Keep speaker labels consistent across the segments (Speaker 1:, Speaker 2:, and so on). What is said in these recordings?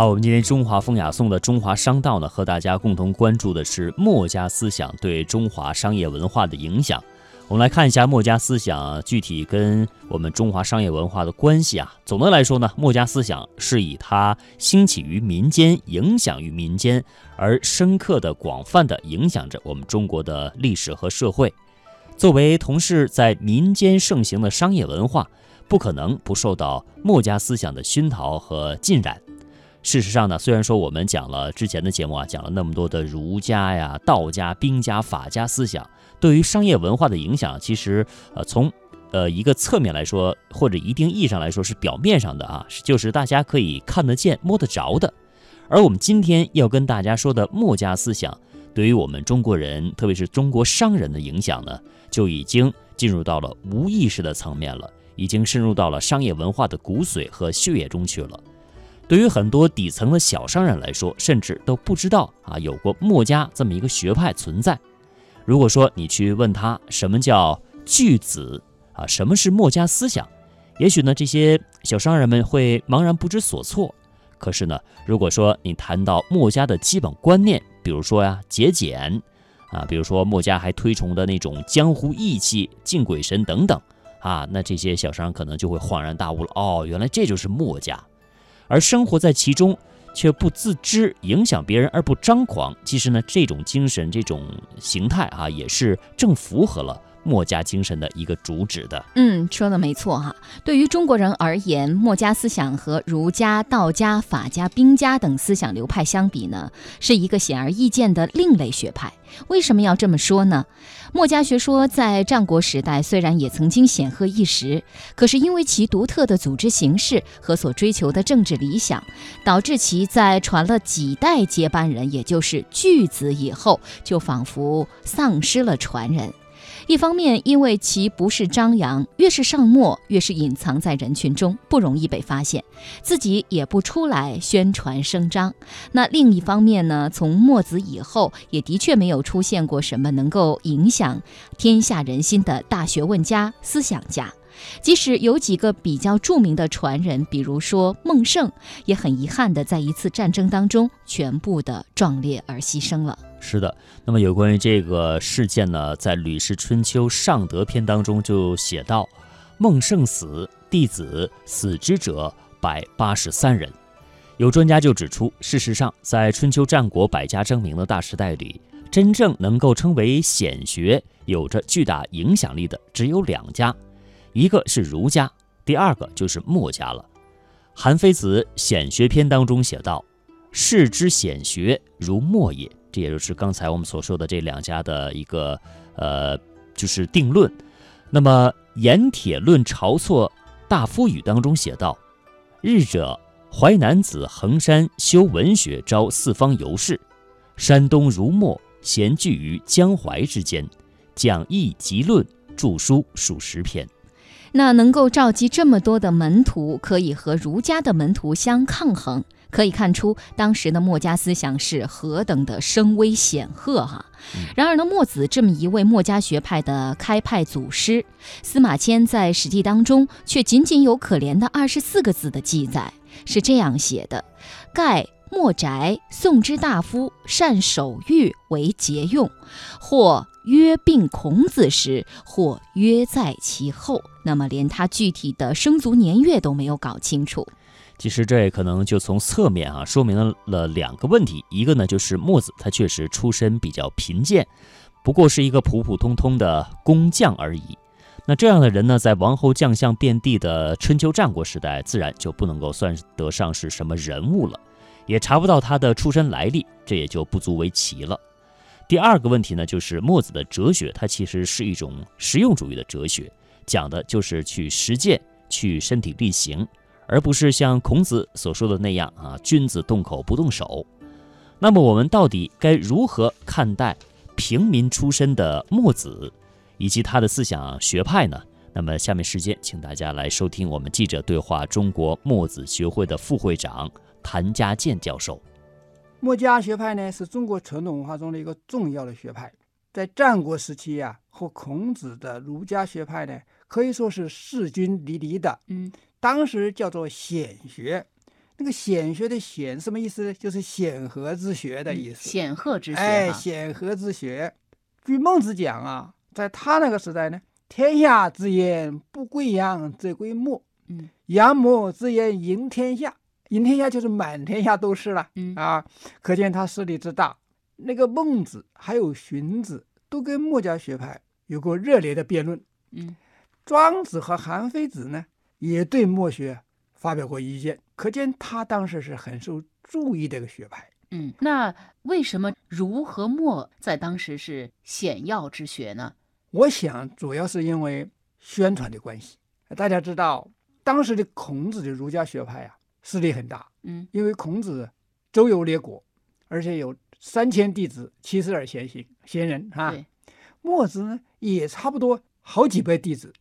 Speaker 1: 好，我们今天中华风雅颂的中华商道呢，和大家共同关注的是墨家思想对中华商业文化的影响。我们来看一下墨家思想具体跟我们中华商业文化的关系啊。总的来说呢，墨家思想是以它兴起于民间，影响于民间，而深刻的、广泛的影响着我们中国的历史和社会。作为同是在民间盛行的商业文化，不可能不受到墨家思想的熏陶和浸染。事实上呢，虽然说我们讲了之前的节目啊，讲了那么多的儒家呀、道家、兵家、法家思想对于商业文化的影响，其实呃从呃一个侧面来说，或者一定意义上来说是表面上的啊，就是大家可以看得见、摸得着的。而我们今天要跟大家说的墨家思想，对于我们中国人，特别是中国商人的影响呢，就已经进入到了无意识的层面了，已经深入到了商业文化的骨髓和血液中去了。对于很多底层的小商人来说，甚至都不知道啊有过墨家这么一个学派存在。如果说你去问他什么叫巨子啊，什么是墨家思想，也许呢这些小商人们会茫然不知所措。可是呢，如果说你谈到墨家的基本观念，比如说呀节俭啊，比如说墨家还推崇的那种江湖义气、敬鬼神等等啊，那这些小商可能就会恍然大悟了。哦，原来这就是墨家。而生活在其中却不自知，影响别人而不张狂。其实呢，这种精神、这种形态啊，也是正符合了墨家精神的一个主旨的。
Speaker 2: 嗯，说的没错哈。对于中国人而言，墨家思想和儒家、道家、法家、兵家等思想流派相比呢，是一个显而易见的另类学派。为什么要这么说呢？墨家学说在战国时代虽然也曾经显赫一时，可是因为其独特的组织形式和所追求的政治理想，导致其在传了几代接班人，也就是巨子以后，就仿佛丧失了传人。一方面，因为其不是张扬，越是上墨，越是隐藏在人群中，不容易被发现，自己也不出来宣传声张。那另一方面呢，从墨子以后，也的确没有出现过什么能够影响天下人心的大学问家、思想家。即使有几个比较著名的传人，比如说孟胜，也很遗憾的在一次战争当中全部的壮烈而牺牲了。
Speaker 1: 是的，那么有关于这个事件呢，在《吕氏春秋·尚德篇》当中就写到：“孟胜死，弟子死之者百八十三人。”有专家就指出，事实上，在春秋战国百家争鸣的大时代里，真正能够称为显学、有着巨大影响力的只有两家。一个是儒家，第二个就是墨家了。韩非子《显学篇》当中写道：“世之显学，如墨也。”这也就是刚才我们所说的这两家的一个呃，就是定论。那么《盐铁论晁错大夫语》当中写道：“日者，淮南子衡山修文学，招四方游士。山东儒墨，闲聚于江淮之间，讲义集论，著书数十篇。”
Speaker 2: 那能够召集这么多的门徒，可以和儒家的门徒相抗衡，可以看出当时的墨家思想是何等的声威显赫哈。然而呢，墨子这么一位墨家学派的开派祖师，司马迁在《史记》当中却仅仅有可怜的二十四个字的记载，是这样写的：盖。墨翟，宋之大夫，善守御，为节用。或曰并孔子时，或曰在其后。那么，连他具体的生卒年月都没有搞清楚。
Speaker 1: 其实，这也可能就从侧面啊说明了两个问题：一个呢，就是墨子他确实出身比较贫贱，不过是一个普普通通的工匠而已。那这样的人呢，在王侯将相遍地的春秋战国时代，自然就不能够算得上是什么人物了。也查不到他的出身来历，这也就不足为奇了。第二个问题呢，就是墨子的哲学，它其实是一种实用主义的哲学，讲的就是去实践、去身体力行，而不是像孔子所说的那样啊，君子动口不动手。那么我们到底该如何看待平民出身的墨子以及他的思想学派呢？那么下面时间，请大家来收听我们记者对话中国墨子学会的副会长。谭家健教授，
Speaker 3: 墨家学派呢是中国传统文化中的一个重要的学派，在战国时期呀，和孔子的儒家学派呢可以说是势均力敌的。
Speaker 2: 嗯，
Speaker 3: 当时叫做显学，那个显学的显什么意思？就是显赫之学的意思。
Speaker 4: 显赫之学，
Speaker 3: 哎，显赫之学。据孟子讲啊，在他那个时代呢，天下之言不归阳则归墨。
Speaker 4: 嗯，
Speaker 3: 阳墨之言赢天下，赢天下就是满天下都是了。
Speaker 4: 嗯
Speaker 3: 啊，可见他势力之大。那个孟子还有荀子都跟墨家学派有过热烈的辩论。
Speaker 4: 嗯，
Speaker 3: 庄子和韩非子呢，也对墨学发表过意见，可见他当时是很受注意的一个学派。
Speaker 4: 嗯，那为什么儒和墨在当时是显要之学呢？
Speaker 3: 我想主要是因为宣传的关系。大家知道，当时的孔子的儒家学派啊，势力很大，
Speaker 4: 嗯
Speaker 3: 因为孔子周游列国，而且有三千弟子，七十二贤行贤人啊。
Speaker 4: 对，
Speaker 3: 墨子呢也差不多好几百弟子，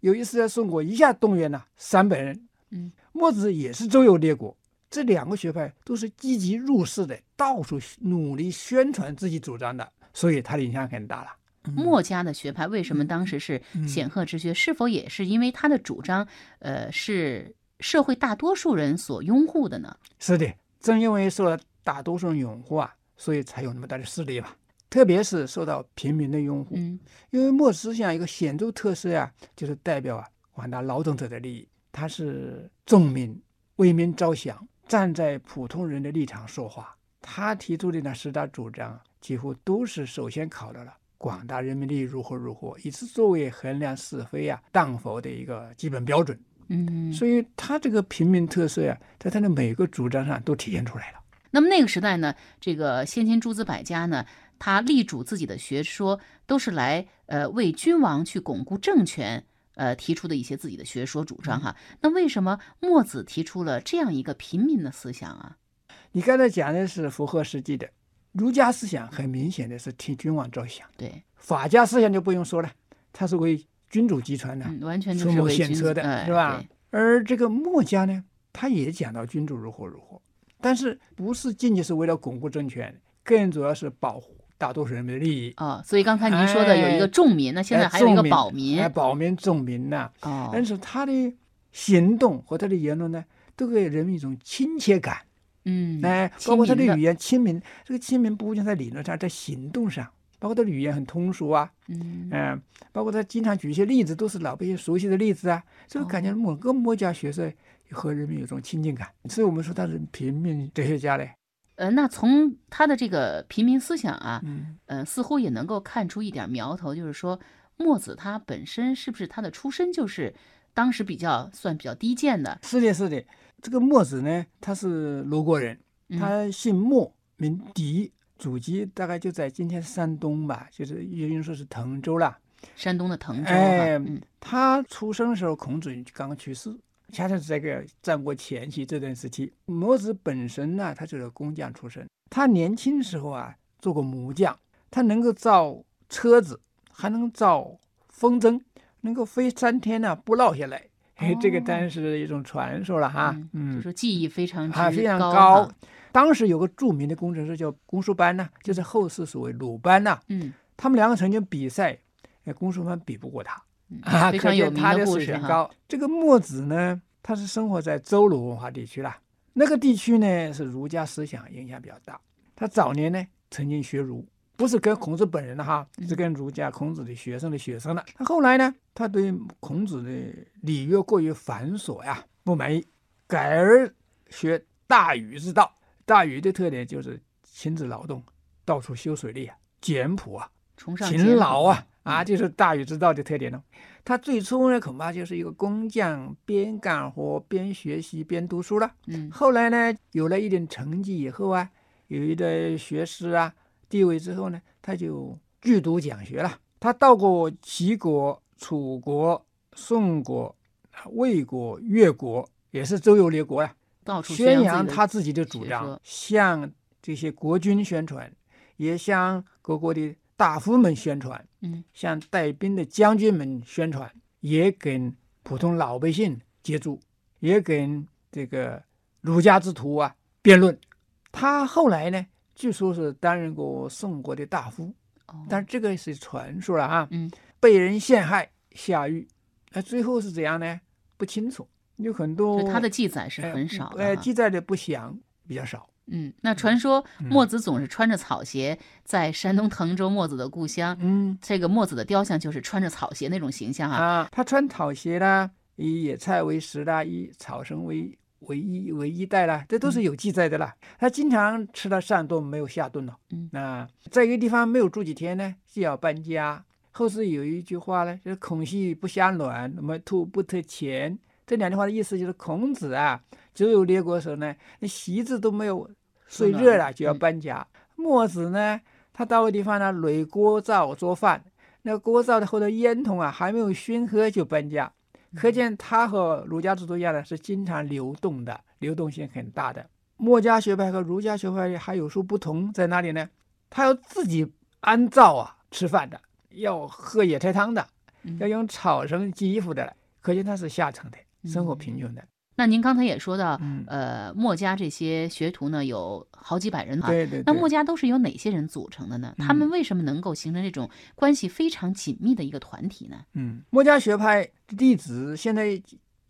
Speaker 3: 有一次在宋国一下动员了三百人。
Speaker 4: 嗯，
Speaker 3: 墨子也是周游列国，这两个学派都是积极入世的，到处努力宣传自己主张的，所以他的影响很大了。
Speaker 4: 墨家的学派为什么当时是
Speaker 3: 嗯
Speaker 4: 显赫之学？是否也是因为他的主张，呃，是社会大多数人所拥护的呢？
Speaker 3: 是的，正因为受了大多数人拥护啊，所以才有那么大的势力嘛。特别是受到平民的拥护，
Speaker 4: 嗯
Speaker 3: 因为墨思想一个显著特色呀、就是代表啊广大劳动者的利益，他是重民为民着想，站在普通人的立场说话。他提出的那十大主张，几乎都是首先考虑了广大人民利益如何如何，以此作为衡量是非啊、当否的一个基本标准。
Speaker 4: 嗯。
Speaker 3: 所以他这个平民特色呀、在他的每个主张上都体现出来了。
Speaker 4: 那么那个时代呢，这个先秦诸子百家呢，他力主自己的学说，都是来呃为君王去巩固政权。呃，提出的一些自己的学说主张哈，那为什么墨子提出了这样一个平民的思想啊？
Speaker 3: 你刚才讲的是符合实际的，儒家思想很明显的是替君王着想，
Speaker 4: 对，
Speaker 3: 法家思想就不用说了，他是为君主集团的，
Speaker 4: 嗯，完全就
Speaker 3: 出谋
Speaker 4: 是为君
Speaker 3: 献策的，
Speaker 4: 哎
Speaker 3: 是吧？而这个墨家呢，他也讲到君主如何如何，但是不是仅仅是为了巩固政权，更主要是保护大多数人民的利益。
Speaker 4: 哦，所以刚才您说的有一个重民，那现在
Speaker 3: 哎
Speaker 4: 还有一个保民
Speaker 3: 哎，保民重民呐、
Speaker 4: 哦，
Speaker 3: 但是他的行动和他的言论呢，都给人民一种亲切感。
Speaker 4: 嗯，
Speaker 3: 哎，包括他的语言亲民，这个亲民不仅在理论上，在行动上，包括他的语言很通俗啊，
Speaker 4: 嗯
Speaker 3: 嗯、包括他经常举一些例子，都是老百姓熟悉的例子啊，所以感觉某个墨家学说和人民有种亲近感，所以我们说他是平民哲学家嘞。
Speaker 4: 呃，那从他的这个平民思想啊，
Speaker 3: 嗯，
Speaker 4: 呃，似乎也能够看出一点苗头，就是说墨子他本身是不是他的出身就是当时比较算比较低贱的，
Speaker 3: 是的，是的。这个墨子呢，他是鲁国人，
Speaker 4: 嗯
Speaker 3: 他姓墨，名狄，祖籍大概就在今天山东吧，就是也应说是滕州啦。
Speaker 4: 山东的滕州哈，
Speaker 3: 哎
Speaker 4: 嗯
Speaker 3: 他出生的时候，孔子刚刚去世，恰恰是这个战国前期这段时期。墨子本身呢，他就是工匠出身，他年轻时候啊做过木匠，他能够造车子，还能造风筝，能够飞三天呢、不落下来。嘿，这个当然是一种传说了哈。
Speaker 4: 嗯，就说技艺非常
Speaker 3: 啊，非常
Speaker 4: 高。
Speaker 3: 当时有个著名的工程师叫公输班呢、就是后世所谓鲁班呐、
Speaker 4: 嗯，
Speaker 3: 他们两个曾经比赛，呃，公输班比不过他。
Speaker 4: 嗯
Speaker 3: 啊，
Speaker 4: 非
Speaker 3: 可
Speaker 4: 常有名
Speaker 3: 见他的
Speaker 4: 故事哈。
Speaker 3: 水平高。这个墨子呢，他是生活在周鲁文化地区啦，那个地区呢是儒家思想影响比较大。他早年呢曾经学儒，不是跟孔子本人的哈，
Speaker 4: 嗯
Speaker 3: 是跟儒家孔子的学生的学生的。他后来呢，他对孔子的礼乐过于繁琐呀不满意，改而学大禹之道。大禹的特点就是亲自劳动，到处修水利啊，简朴啊，勤劳啊，啊，
Speaker 4: 嗯
Speaker 3: 就是大禹之道的特点呢。他最初呢，恐怕就是一个工匠，边干活边学习边读书了。
Speaker 4: 嗯
Speaker 3: 后来呢，有了一点成绩以后啊，有一个学识啊、地位之后呢，他就剧读讲学了。他到过齐国、楚国、宋国、啊魏国、越国，也是周游列国了。
Speaker 4: 到处
Speaker 3: 宣
Speaker 4: 扬
Speaker 3: 扬他自己的主张，向这些国君宣传，也向各国的大夫们宣传，
Speaker 4: 嗯
Speaker 3: 向带兵的将军们宣传，也跟普通老百姓接触，也跟这个儒家之徒啊辩论。他后来呢，据说是担任过宋国的大夫，
Speaker 4: 哦
Speaker 3: 但是这个是传说了啊，
Speaker 4: 嗯
Speaker 3: 被人陷害下狱，那最后是怎样呢？不清楚。有很多
Speaker 4: 他的记载是
Speaker 3: 呃
Speaker 4: 很少的
Speaker 3: 呃，
Speaker 4: 哈
Speaker 3: 记载的不详，比较少。
Speaker 4: 嗯，那传说墨子总是穿着草鞋，在山东滕州墨子的故乡，
Speaker 3: 嗯
Speaker 4: 这个墨子的雕像就是穿着草鞋那种形象啊。
Speaker 3: 啊，他穿草鞋啦，以野菜为食啦，以草绳为为衣为衣带啦，这都是有记载的啦。他经常吃了上顿没有下顿了。
Speaker 4: 嗯
Speaker 3: 那在一个地方没有住几天呢，就要搬家。后世有一句话呢，就是“孔隙不相卵，那么兔不得钱”。这两句话的意思就是孔子啊，周游列国的时候呢，那席子都没有睡热了，就要
Speaker 4: 嗯
Speaker 3: 搬家。墨子呢，他到个地方呢，垒锅灶做饭，那锅灶的后头烟筒啊还没有熏黑就搬家，可见他和儒家制度一样呢是经常流动的，流动性很大的。墨家学派和儒家学派还有所不同在哪里呢？他要自己安灶啊吃饭的，要喝野菜汤的，
Speaker 4: 嗯
Speaker 3: 要用草绳系衣服的，可见他是下层的，生活贫穷的。
Speaker 4: 那您刚才也说到，
Speaker 3: 嗯
Speaker 4: 呃，墨家这些学徒呢有好几百人啊。
Speaker 3: 对对对。
Speaker 4: 那墨家都是由哪些人组成的呢？他们
Speaker 3: 嗯
Speaker 4: 为什么能够形成这种关系非常紧密的一个团体呢？
Speaker 3: 嗯，墨家学派的弟子现在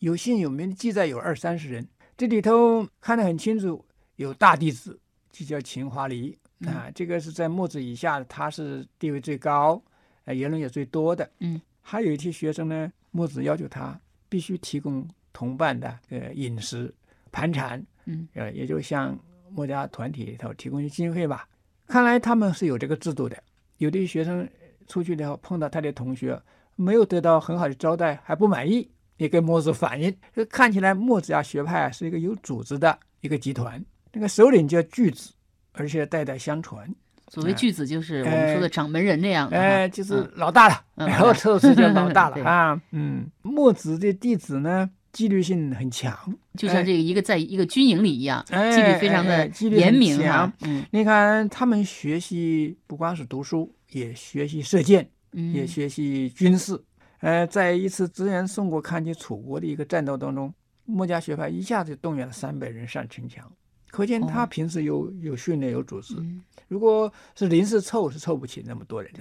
Speaker 3: 有姓有名的记载有二三十人，这里头看得很清楚，有大弟子，就叫秦华黎啊，这个是在墨子以下，他是地位最高，呃，言论也最多的。
Speaker 4: 嗯，
Speaker 3: 还有一些学生呢，墨子要求他必须提供同伴的呃饮食盘缠，
Speaker 4: 嗯，
Speaker 3: 呃，也就像墨家团体里头提供一些经费吧。看来他们是有这个制度的。有的学生出去以后碰到他的同学没有得到很好的招待，还不满意，也跟墨子反映。这看起来墨子家学派啊是一个有组织的一个集团，那个首领叫巨子，而且代代相传。
Speaker 4: 所谓巨子就是我们说的
Speaker 3: 哎
Speaker 4: 掌门人这样的哈。
Speaker 3: 哎，就是
Speaker 4: 嗯
Speaker 3: 老大了，
Speaker 4: 嗯
Speaker 3: 然后这是叫老大
Speaker 4: 对
Speaker 3: 了啊。嗯，墨子的弟子呢，纪律性很强，
Speaker 4: 就像这个一个在一个军营里一样，
Speaker 3: 哎
Speaker 4: 纪律非常的严明哈
Speaker 3: 强。
Speaker 4: 嗯
Speaker 3: 你看他们学习不光是读书，也学习射箭，也
Speaker 4: 嗯，
Speaker 3: 学习军事。呃，在一次支援宋国抗击楚国的一个战斗当中，墨家学派一下子动员了三百人上城墙，可见他
Speaker 4: 哦
Speaker 3: 平时有有训练有组织。
Speaker 4: 嗯
Speaker 3: 如果是临时凑，是凑不起那么多人的。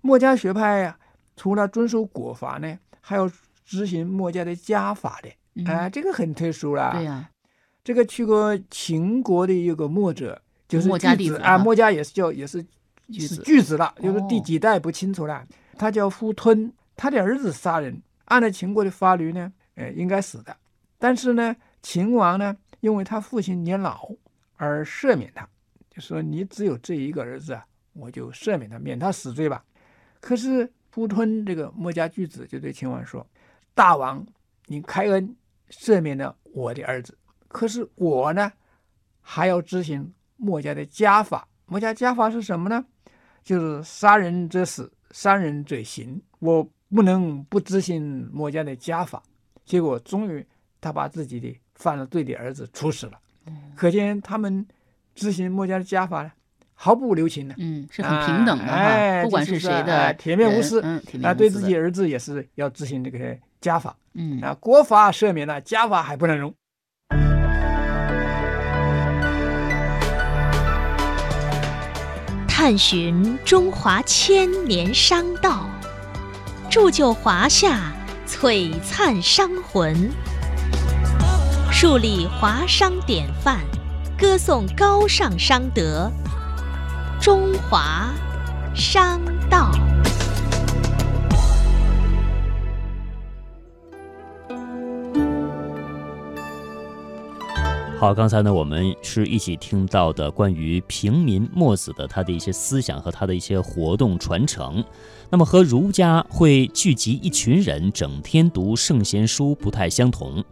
Speaker 3: 墨家学派呀、除了遵守国法呢，还要执行墨家的家法的。
Speaker 4: 嗯
Speaker 3: 啊、这个很特殊啦。
Speaker 4: 对呀，
Speaker 3: 这个去过秦国的一个墨者，就是
Speaker 4: 墨家弟子啊，
Speaker 3: 墨家也是叫也是是
Speaker 4: 巨子
Speaker 3: 了，就是第
Speaker 4: 哦
Speaker 3: 几代不清楚了。他叫夫吞，他的儿子杀人，按照秦国的法律呢，呃，应该死的。但是呢，秦王呢，因为他父亲年老而赦免他，就说你只有这一个儿子啊，我就赦免他，免他死罪吧。可是夫吞这个墨家巨子就对秦王说：“大王，你开恩赦免了我的儿子，可是我呢，还要执行墨家的家法。墨家家法是什么呢？就是杀人者死，伤人者刑。我不能不执行墨家的家法。结果终于他把自己的犯了罪的儿子处死了。可见他们执行墨家的家法呢，毫不留情的。
Speaker 4: 嗯，是很平等的哈，
Speaker 3: 哎
Speaker 4: 不管
Speaker 3: 是是
Speaker 4: 谁的
Speaker 3: 哎铁面无私
Speaker 4: 嗯，铁面
Speaker 3: 啊，
Speaker 4: 无私
Speaker 3: 对自己儿子也是要执行这个家法
Speaker 4: 嗯
Speaker 3: 啊，国法赦免了，家法还不能容。
Speaker 5: 探寻中华千年商道，铸就华夏璀璨商魂，树立华商典范，歌颂高尚商德。中华商道。
Speaker 1: 好，刚才呢，我们是一起听到的关于平民墨子的他的一些思想和他的一些活动传承。那么和儒家会聚集一群人整天读圣贤书不太相同，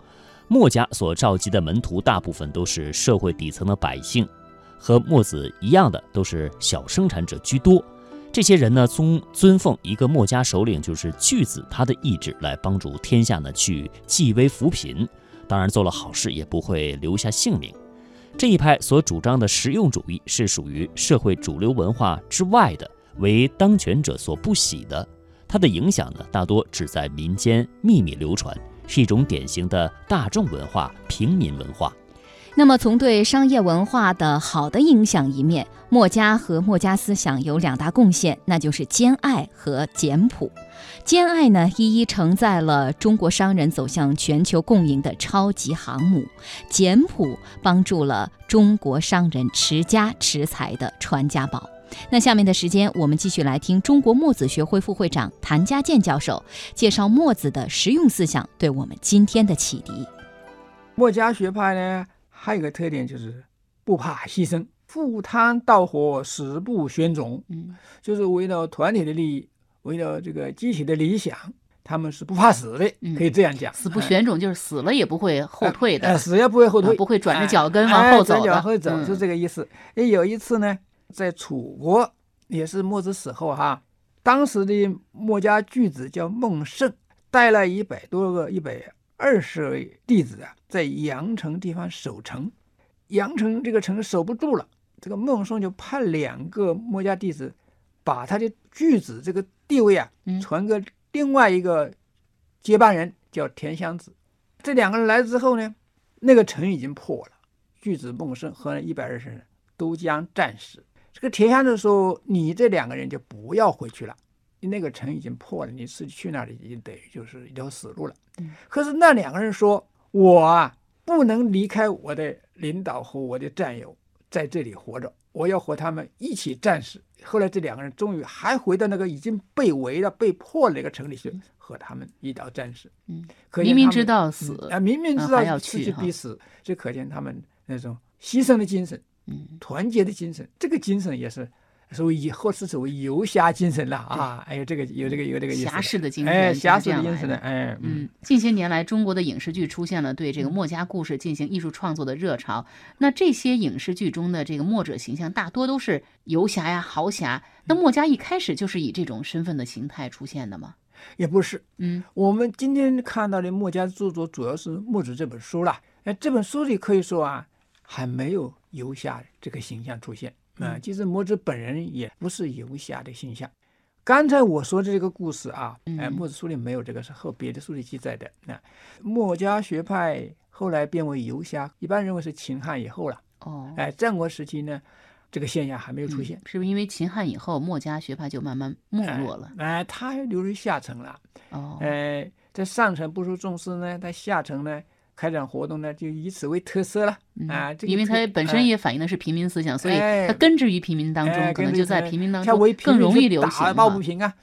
Speaker 1: 墨家所召集的门徒大部分都是社会底层的百姓，和墨子一样的都是小生产者居多。这些人呢，尊尊奉一个墨家首领，就是巨子，他的意志来帮助天下呢去济危扶贫。当然，做了好事也不会留下姓名。这一派所主张的实用主义是属于社会主流文化之外的，为当权者所不喜的。它的影响呢，大多只在民间秘密流传，是一种典型的大众文化、平民文化。
Speaker 2: 那么，从对商业文化的好的影响一面，墨家和墨家思想有两大贡献，那就是兼爱和简朴。兼爱呢，一一承载了中国商人走向全球共赢的超级航母；简朴帮助了中国商人持家持财的传家宝。那下面的时间，我们继续来听中国墨子学会副会长谭家健教授介绍墨子的实用思想对我们今天的启迪。
Speaker 3: 墨家学派呢，还有一个特点就是不怕牺牲，赴汤蹈火，死不选种，
Speaker 4: 嗯
Speaker 3: 就是为了团体的利益，为了这个集体的理想，他们是不怕死的，
Speaker 4: 嗯
Speaker 3: 可以这样讲。
Speaker 4: 死不选种就是死了也不会后退的。
Speaker 3: 呃，死也不会后退，
Speaker 4: 啊不会转着脚跟
Speaker 3: 哎
Speaker 4: 往后走
Speaker 3: 脚后走，
Speaker 4: 嗯
Speaker 3: 是这个意思。哎，有一次呢，在楚国，也是墨子死后哈，当时的墨家巨子叫孟胜，带了一百多个、一百二十位弟子啊，在阳城地方守城。阳城这个城守不住了，这个孟胜就派两个墨家弟子，把他的巨子这个地位啊
Speaker 4: 嗯，
Speaker 3: 传给另外一个接班人，叫田襄子。这两个人来之后呢，那个城已经破了，巨子孟胜和一百二十人都将战死。这个田襄子说：“你这两个人就不要回去了，那个城已经破了，你自己去那里已经等于就是一条死路了。
Speaker 4: 嗯
Speaker 3: 可是那两个人说：“我啊，不能离开我的领导和我的战友在这里活着，我要和他们一起战死。”后来这两个人终于还回到那个已经被围了、被破了那个城里去，和他们一道战死。
Speaker 4: 嗯，明明知道死
Speaker 3: 啊，明明知道此
Speaker 4: 去
Speaker 3: 必死，这可见他们那种牺牲的精神、
Speaker 4: 嗯
Speaker 3: 团结的精神，这个精神也是所谓以后是所谓游侠精神了啊！哎呦，这个有这个有这个
Speaker 4: 侠士的精神，
Speaker 3: 哎，侠士的精神的，哎，
Speaker 4: 嗯，近些年来，中国的影视剧出现了对这个墨家故事进行艺术创作的热潮。那这些影视剧中的这个墨者形象，大多都是游侠呀、豪侠。那墨家一开始就是以这种身份的形态出现的吗？
Speaker 3: 也不是。
Speaker 4: 嗯
Speaker 3: 我们今天看到的墨家著作主要是《墨子》这本书了。哎，这本书里可以说啊，还没有游侠这个形象出现啊。
Speaker 4: 嗯
Speaker 3: 其实墨子本人也不是游侠的形象。刚才我说的这个故事啊，哎，
Speaker 4: 嗯
Speaker 3: 墨子书里没有这个，是后别的书里记载的。那墨家学派后来变为游侠，一般认为是秦汉以后了。
Speaker 4: 哦，
Speaker 3: 哎，战国时期呢，这个现象还没有出现
Speaker 4: 嗯。是不是因为秦汉以后，墨家学派就慢慢没落了？
Speaker 3: 哎，他还流入下层了。
Speaker 4: 哦，
Speaker 3: 呃，在上层不受重视呢，在下层呢开展活动呢，就以此为特色了
Speaker 4: 嗯
Speaker 3: 啊。这个
Speaker 4: 因为
Speaker 3: 特
Speaker 4: 它本身也反映的是平民思想，所以
Speaker 3: 哎
Speaker 4: 它根植于平民当中，
Speaker 3: 哎
Speaker 4: 可能就在平民当中更容易流行
Speaker 3: 打抱不平啊，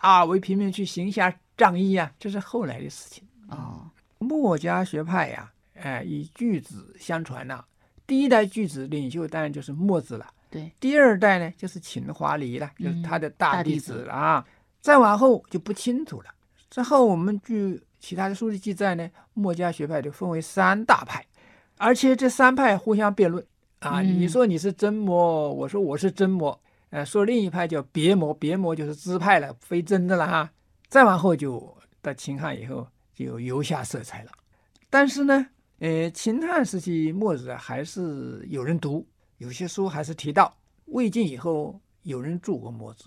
Speaker 3: 啊为平民去行侠仗义啊，这是后来的事情。
Speaker 4: 啊，
Speaker 3: 墨家学派呀、哎，以巨子相传呐、第一代巨子领袖当然就是墨子了，
Speaker 4: 对，
Speaker 3: 第二代呢就是秦华黎了，就是
Speaker 4: 嗯
Speaker 3: 他的
Speaker 4: 大
Speaker 3: 大弟
Speaker 4: 弟子
Speaker 3: 子了啊。再往后就不清楚了。之后我们据其他的书籍记载呢，墨家学派就分为三大派，而且这三派互相辩论啊。
Speaker 4: 嗯
Speaker 3: 你说你是真魔，我说我是真魔，呃，说另一派叫别魔，别魔就是支派了，非真的了哈。再往后就到秦汉以后就有游侠色彩了。但是呢，呃，秦汉时期墨子啊还是有人读，有些书还是提到。魏晋以后有人注过墨子，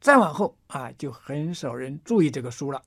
Speaker 3: 再往后啊就很少人注意这个书了，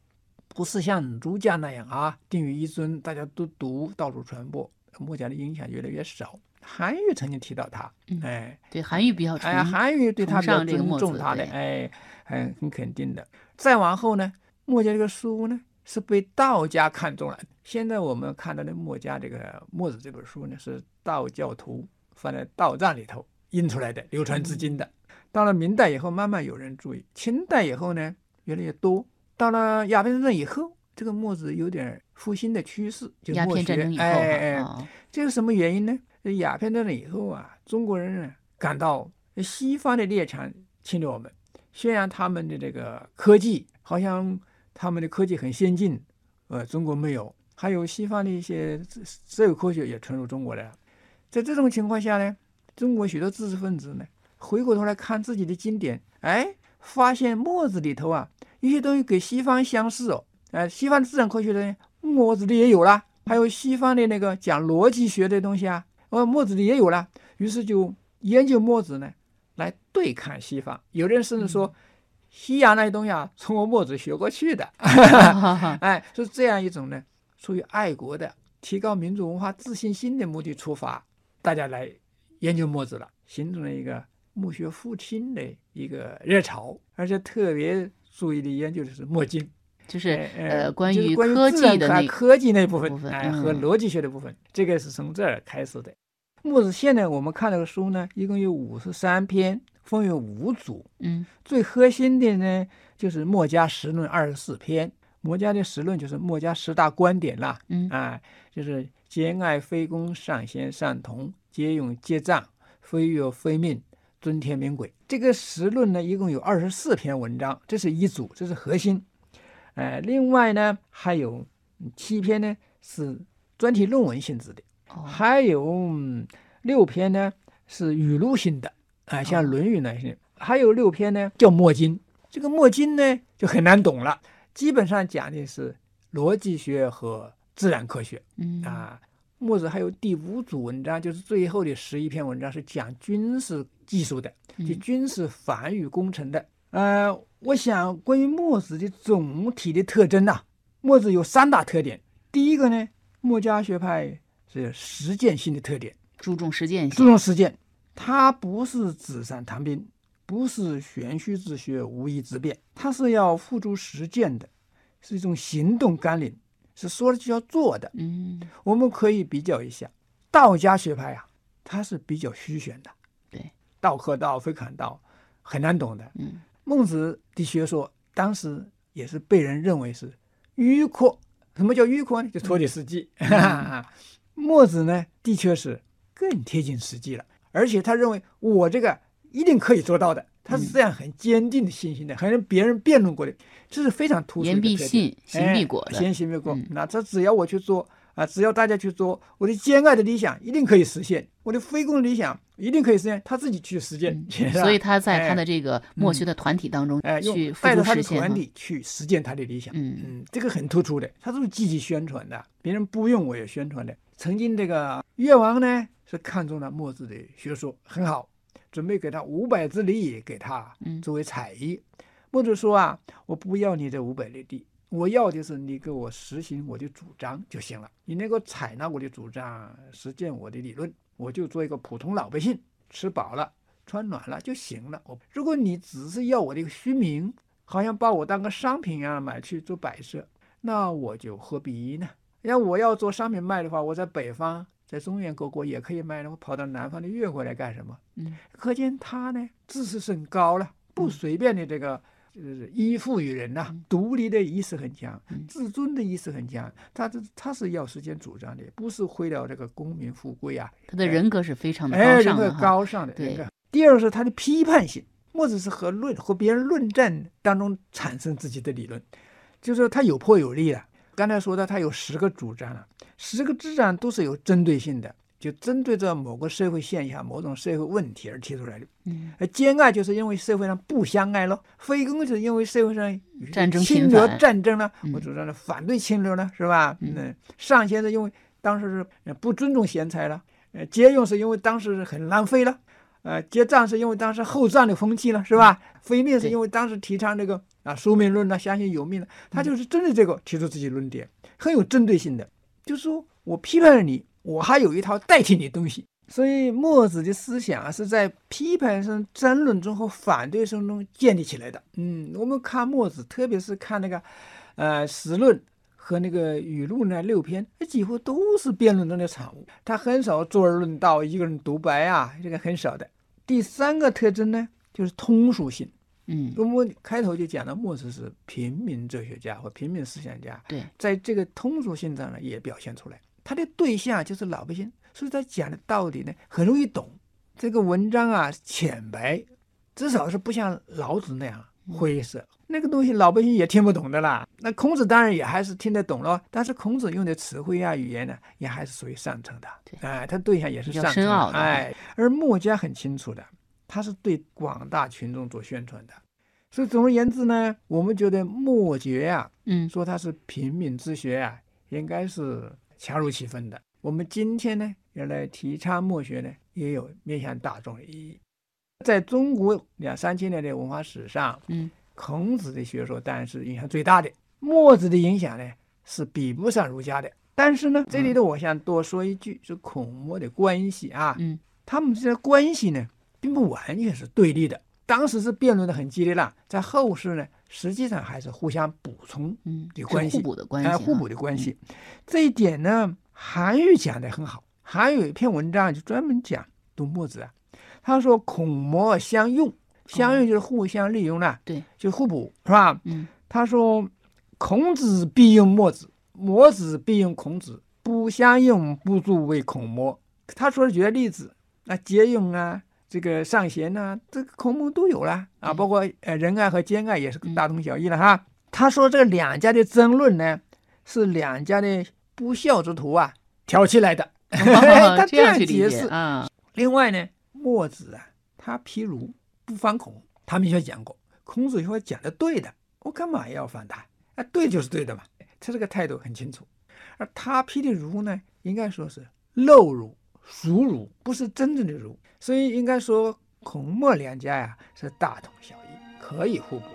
Speaker 3: 不是像儒家那样啊定于一尊，大家都读，到处传播。墨家的影响越来越少。韩愈曾经提到他，
Speaker 4: 嗯
Speaker 3: 哎，
Speaker 4: 对，韩愈比较
Speaker 3: 哎韩愈对他比较尊重他的，
Speaker 4: 对
Speaker 3: 哎，很很肯定的。再往后呢，墨家这个书呢是被道家看中了。现在我们看到的墨家这个墨子这本书呢，是道教徒放在道藏里头印出来的，流传至今的。到了明代以后，慢慢有人注意；清代以后呢，越来越多。到了鸦片战争以后，这个墨子有点复兴的趋势，就
Speaker 4: 鸦片战争以后
Speaker 3: 这是什么原因呢？这鸦片战争以后啊，中国人呢感到西方的列强侵略我们，宣扬他们的这个科技，好像他们的科技很先进，呃，中国没有。还有西方的一些自自由科学也传入中国来了。在这种情况下呢，中国许多知识分子呢，回过头来看自己的经典，哎，发现墨子里头啊，有些东西跟西方相似哦。呃，西方的自然科学的墨子里也有了，还有西方的那个讲逻辑学的东西啊，呃，墨子里也有了。于是就研究墨子呢，来对抗西方。有的人甚至说，西洋那些东西啊，从我墨子学过去的。哎，是这样一种呢，出于爱国的提高民族文化自信心的目的出发，大家来研究墨子了，形成了一个墨学复兴的一个热潮，而且特别注意的研究的是墨经。
Speaker 4: 就是
Speaker 3: 呃
Speaker 4: 呃，关
Speaker 3: 就是
Speaker 4: 于科
Speaker 3: 自然
Speaker 4: 技的那
Speaker 3: 科科技那部分哎，
Speaker 4: 嗯
Speaker 3: 和逻辑学的部分，这个是从这儿开始的。墨子现在我们看这个书呢，一共有五十三篇，分为五组。
Speaker 4: 嗯
Speaker 3: 最核心的呢，就是墨家十论二十四篇。墨家的十论就是墨家十大观点啦，
Speaker 4: 嗯
Speaker 3: 啊，就是兼爱非攻，尚贤善同，节用节葬，非乐非命，尊天命鬼。这个实论呢，一共有二十四篇文章，这是一组，这是核心。呃，另外呢，还有嗯七篇呢是专题论文性质的，
Speaker 4: 哦
Speaker 3: 还有嗯六篇呢是语录性的，啊、像
Speaker 4: 哦《
Speaker 3: 论语》那些，还有六篇呢叫墨经。这个墨经呢就很难懂了，基本上讲的是逻辑学和自然科学
Speaker 4: 嗯
Speaker 3: 啊。墨子还有第五组文章，就是最后的十一篇文章是讲军事技术的，就
Speaker 4: 嗯
Speaker 3: 军事防御工程的。呃，我想关于墨子的总体的特征呐、墨子有三大特点。第一个呢，墨家学派是实践性的特点，
Speaker 4: 注重实践性注，
Speaker 3: 重实践，它不是纸上谈兵，不是玄虚之学、无以自辩，它是要付诸实践的，是一种行动纲领，是说了就要做的。
Speaker 4: 嗯
Speaker 3: 我们可以比较一下，道家学派啊，它是比较虚玄的，
Speaker 4: 对，
Speaker 3: 道可道非可道，很难懂的。
Speaker 4: 嗯
Speaker 3: 孟子的学说当时也是被人认为是迂阔。什么叫迂阔呢？就脱离实际。墨子呢，的确是更贴近实际了，而且他认为我这个一定可以做到的，他是这样很坚定的信心的，还跟别人辩论过的，这是非常突出的
Speaker 4: 言必信，行必果
Speaker 3: 行必果。
Speaker 4: 嗯
Speaker 3: 那这只要我去做啊，只要大家去做，我的兼爱的理想一定可以实现，我的非攻的理想一定可以实现，他自己去实践，
Speaker 4: 嗯所以他在他
Speaker 3: 哎
Speaker 4: 的这个墨学的团体当中
Speaker 3: 哎，
Speaker 4: 去付
Speaker 3: 带着他的。团体去实践他的理想。
Speaker 4: 嗯
Speaker 3: 嗯，这个很突出的，他都是积极宣传的，别人不用我也宣传的。曾经这个越王呢是看中了墨子的学说，很好，准备给他五百之地给他
Speaker 4: 嗯
Speaker 3: 作为采邑。墨子说啊，我不要你这五百里地，我要的是你给我实行我的主张就行了。你能够采纳我的主张，实践我的理论，我就做一个普通老百姓，吃饱了穿暖了就行了。我如果你只是要我的一个虚名，好像把我当个商品一样买去做摆设，那我就何必呢？要我要做商品卖的话，我在北方，在中原各国也可以卖了，我跑到南方的越国来干什么？
Speaker 4: 嗯
Speaker 3: 可见他呢自视甚高了，不
Speaker 4: 嗯
Speaker 3: 随便的这个。就是依附于人呐、
Speaker 4: 嗯
Speaker 3: 独立的意识很强
Speaker 4: 嗯，
Speaker 3: 自尊的意识很强。他这他是要实现主张的，不是为了这个功名富贵啊，
Speaker 4: 他的人格是非常的高尚的哈。
Speaker 3: 高尚的。
Speaker 4: 对
Speaker 3: 第二个是他的批判性，墨子是和论和别人论战当中产生自己的理论，就是说他有破有立的。刚才说的，他有十个主张了，十个主张都是有针对性的，就针对着某个社会现象、某种社会问题而提出来的。
Speaker 4: 嗯
Speaker 3: 而兼爱就是因为社会上不相爱了，非攻就是因为社会上有
Speaker 4: 战争
Speaker 3: 侵略战争了，
Speaker 4: 嗯
Speaker 3: 我主张的反对侵略呢，是吧？
Speaker 4: 嗯
Speaker 3: 嗯，上贤是因为当时是呃不尊重贤才了，呃，节用是因为当时很浪费了，呃，结账是因为当时后战的风气了，是吧？非命是因为当时提倡这个啊宿命论了，相信有命了，他
Speaker 4: 嗯
Speaker 3: 就是针对这个提出自己论点，很有针对性的，就是说我批判了你，我还有一套代替你的东西。所以墨子的思想啊，是在批判声、争论中和反对声中建立起来的。嗯，我们看墨子，特别是看那个，呃，史论和那个语录呢六篇，几乎都是辩论中的产物。他很少坐而论道，一个人独白啊，这个很少的。第三个特征呢，就是通俗性。
Speaker 4: 嗯
Speaker 3: 我们开头就讲了，墨子是平民哲学家或平民思想家，
Speaker 4: 对，
Speaker 3: 在这个通俗性上呢，也表现出来。他的对象就是老百姓，所以他讲的道理呢，很容易懂。这个文章啊，浅白，至少是不像老子那样灰色。那个东西老百姓也听不懂的啦。那孔子当然也还是听得懂了，但是孔子用的词汇啊、语言呢，也还是属于上乘的。
Speaker 4: 对
Speaker 3: 哎，他对象也是上乘
Speaker 4: 深奥的
Speaker 3: 哎，而墨家很清楚的，他是对广大群众做宣传的。所以总而言之呢，我们觉得墨学啊，
Speaker 4: 嗯
Speaker 3: 说它是平民之学啊，应该是恰如其分的。我们今天呢，要来提倡墨学呢，也有面向大众的意义。在中国两三千年的文化史上，
Speaker 4: 嗯
Speaker 3: 孔子的学说当然是影响最大的，墨子的影响呢是比不上儒家的。但是呢，这里头我想多说一句，是孔墨的关系啊，
Speaker 4: 嗯，
Speaker 3: 他们之间的关系呢，并不完全是对立的。当时是辩论的很激烈了，在后世呢，实际上还是互相补充的关系
Speaker 4: 互补的关系
Speaker 3: 哎，
Speaker 4: 啊，
Speaker 3: 互补的关系。这一点呢，韩愈讲的很好。韩愈有一篇文章就专门讲读墨子啊，他说孔墨相用，相用就是互相利用了，
Speaker 4: 对，
Speaker 3: 就互补是吧？
Speaker 4: 嗯
Speaker 3: 他说孔子必用墨子，墨子必用孔子，不相用，不足为孔墨。他说的举的例子，那节用啊，这个尚贤呐、这个孔孟都有了啊，
Speaker 4: 嗯
Speaker 3: 包括呃仁爱和兼爱也是大同小异了哈。他说这个两家的争论呢，是两家的不孝之徒啊挑起来的，他
Speaker 4: 这样解
Speaker 3: 解释。
Speaker 4: 啊，
Speaker 3: 另外呢，墨子啊，他批儒不反孔，他明确讲过，孔子说讲的对的，我干嘛要反他？啊，对就是对的嘛，他这个态度很清楚。而他批的儒呢，应该说是陋儒、熟儒，不是真正的儒，所以应该说孔墨两家呀是大同小异，可以互补。